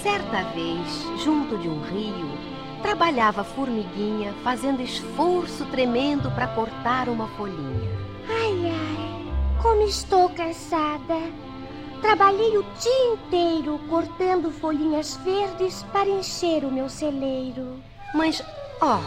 Certa vez, junto de um rio, trabalhava a formiguinha fazendo esforço tremendo para cortar uma folhinha. Ai, ai, como estou cansada. Trabalhei o dia inteiro cortando folhinhas verdes para encher o meu celeiro. Mas, ó,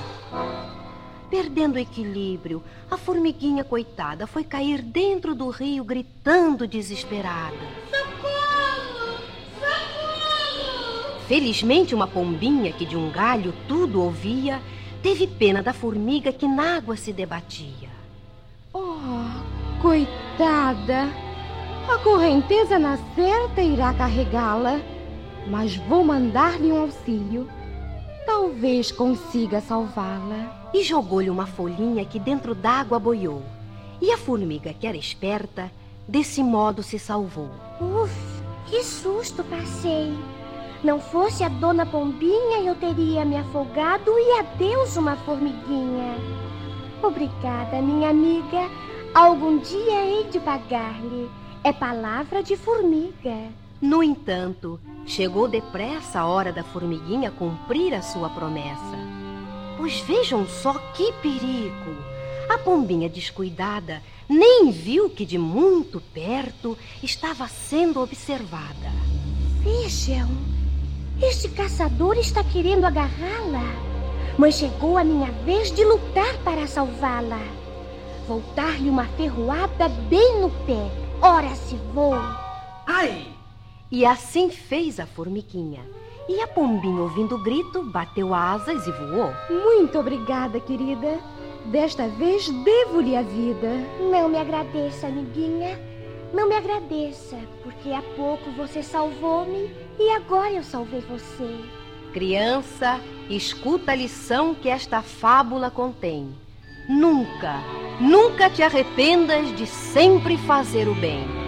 perdendo o equilíbrio, a formiguinha coitada foi cair dentro do rio gritando desesperada. Socorro! Socorro! Felizmente, uma pombinha que de um galho tudo ouvia teve pena da formiga que na água se debatia. Oh, coitada! A correnteza na certa irá carregá-la, mas vou mandar-lhe um auxílio. Talvez consiga salvá-la. E jogou-lhe uma folhinha que dentro d'água boiou. E a formiga, que era esperta, desse modo se salvou. Uf, que susto passei! Não fosse a dona Pombinha, eu teria me afogado e adeus uma formiguinha. Obrigada, minha amiga. Algum dia hei de pagar-lhe. É palavra de formiga. No entanto, chegou depressa a hora da formiguinha cumprir a sua promessa. Pois vejam só que perigo! A pombinha descuidada nem viu que de muito perto estava sendo observada. Vejam, este caçador está querendo agarrá-la. Mas chegou a minha vez de lutar para salvá-la. Vou dar-lhe uma ferroada bem no pé. Ora se vou. E assim fez a formiguinha. E a pombinha, ouvindo o grito, bateu asas e voou. Muito obrigada, querida. Desta vez devo-lhe a vida. Não me agradeça, amiguinha. Não me agradeça, porque há pouco você salvou-me e agora eu salvei você. Criança, escuta a lição que esta fábula contém. Nunca, nunca te arrependas de sempre fazer o bem.